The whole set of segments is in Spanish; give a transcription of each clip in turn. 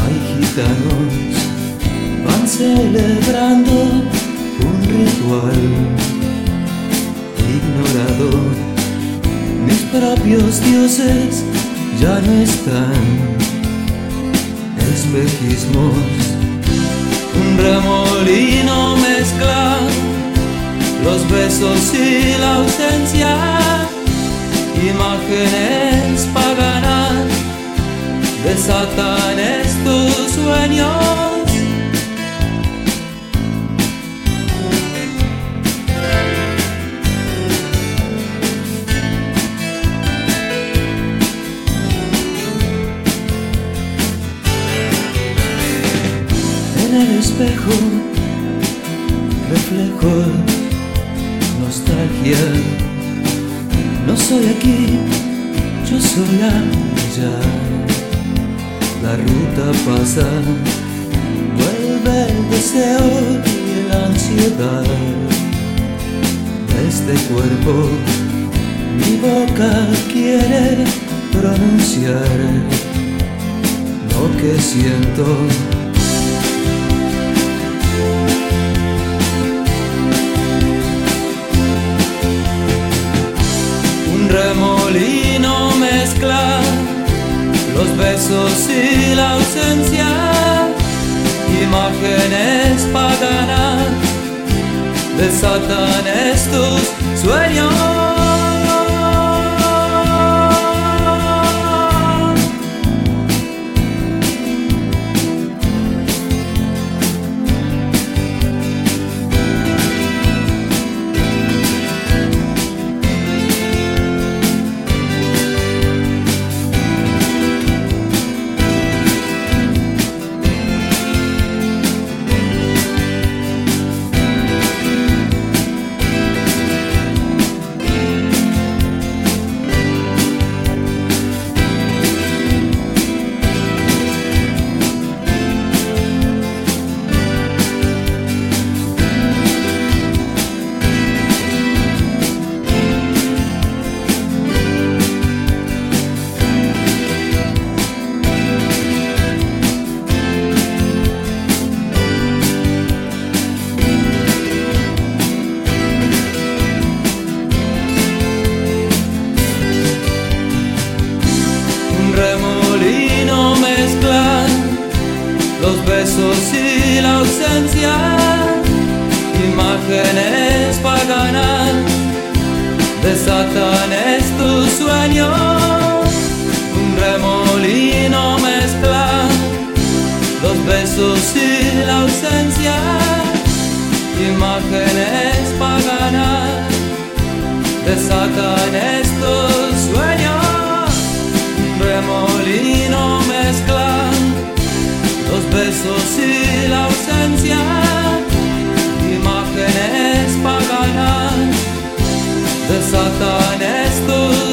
hay gitanos, van celebrando un ritual. Ignorado, mis propios dioses ya no están. Espejismos, un remolino mezcla los besos y la ausencia, imágenes paganas desatan estos sueños. En el espejo, reflejo, nostalgia. No soy aquí, yo soy allá la ruta pasa, vuelve el deseo y la ansiedad. Este cuerpo, mi boca quiere pronunciar lo que siento. Un remolino los besos y la ausencia, imágenes paganas, desatan estos sueños. imágenes paganas desatan estos sueños. Un remolino mezcla los besos y la ausencia. Imágenes paganas desatan estos sueños. Un remolino mezcla los besos y la ausencia. The Satan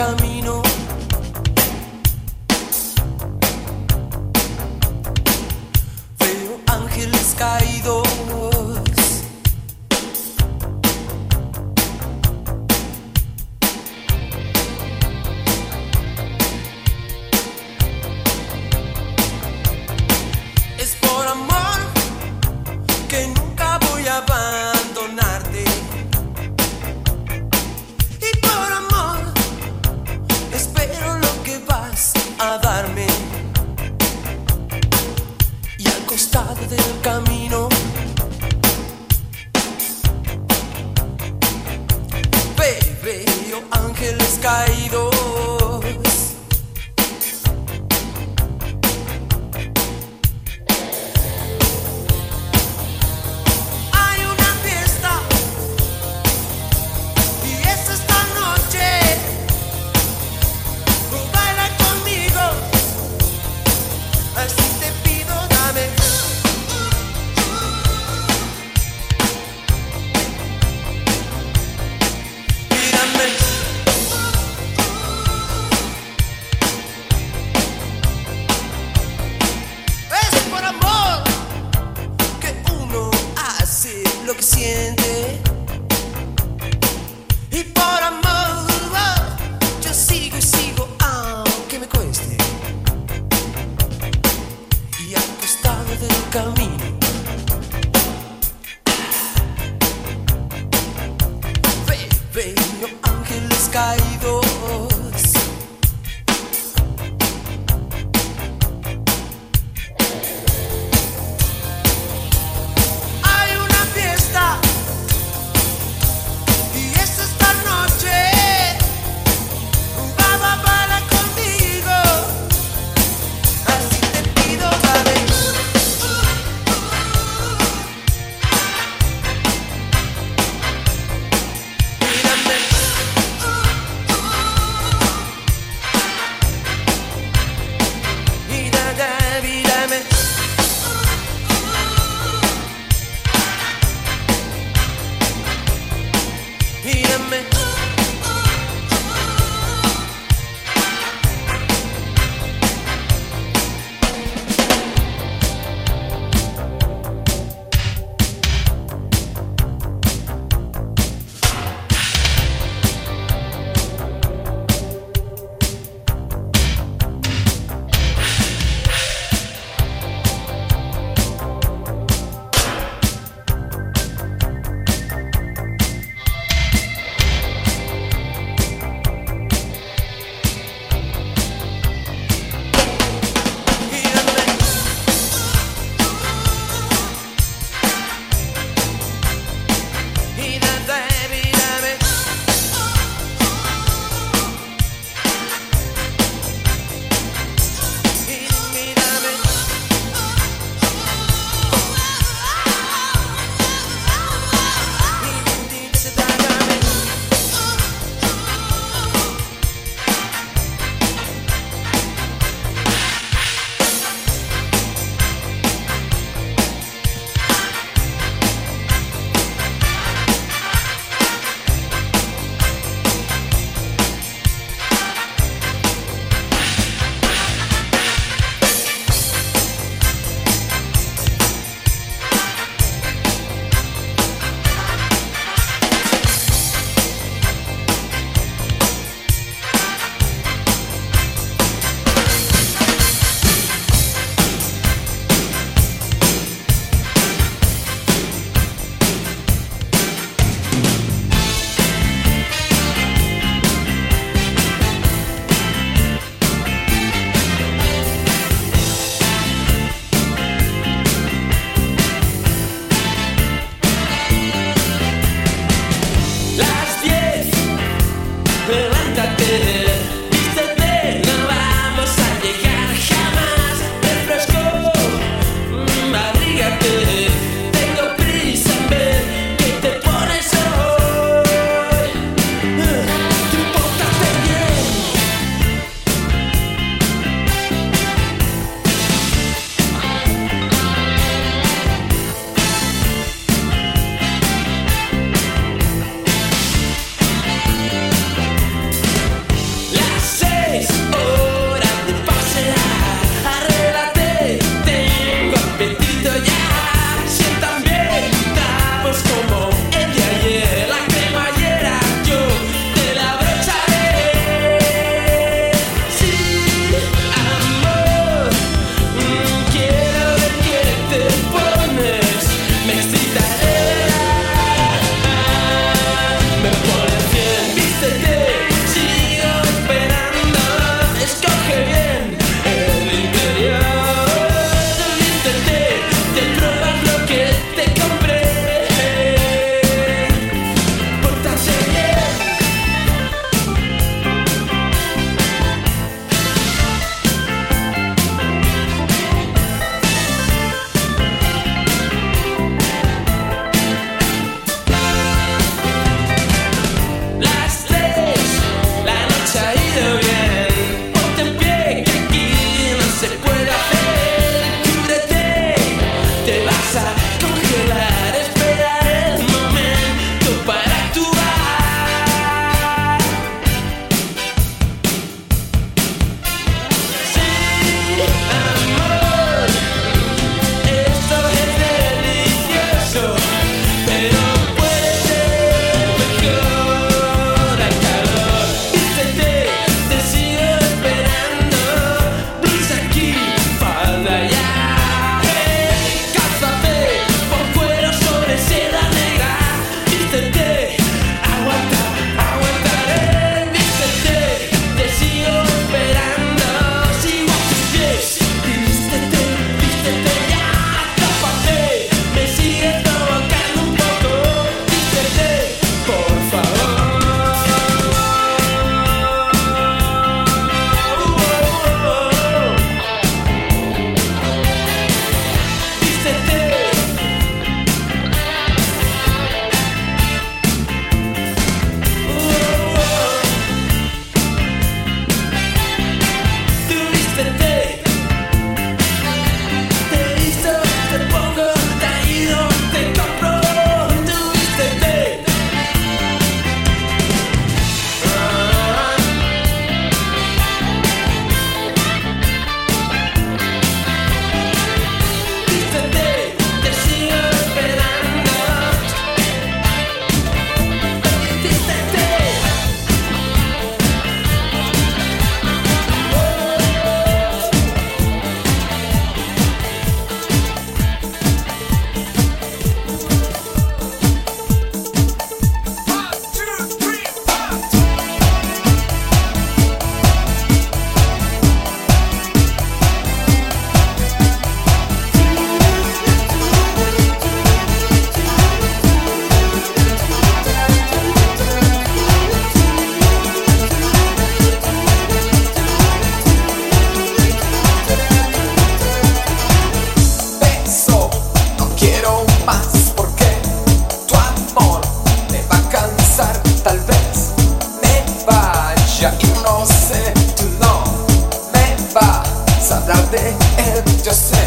camino. Thursday and just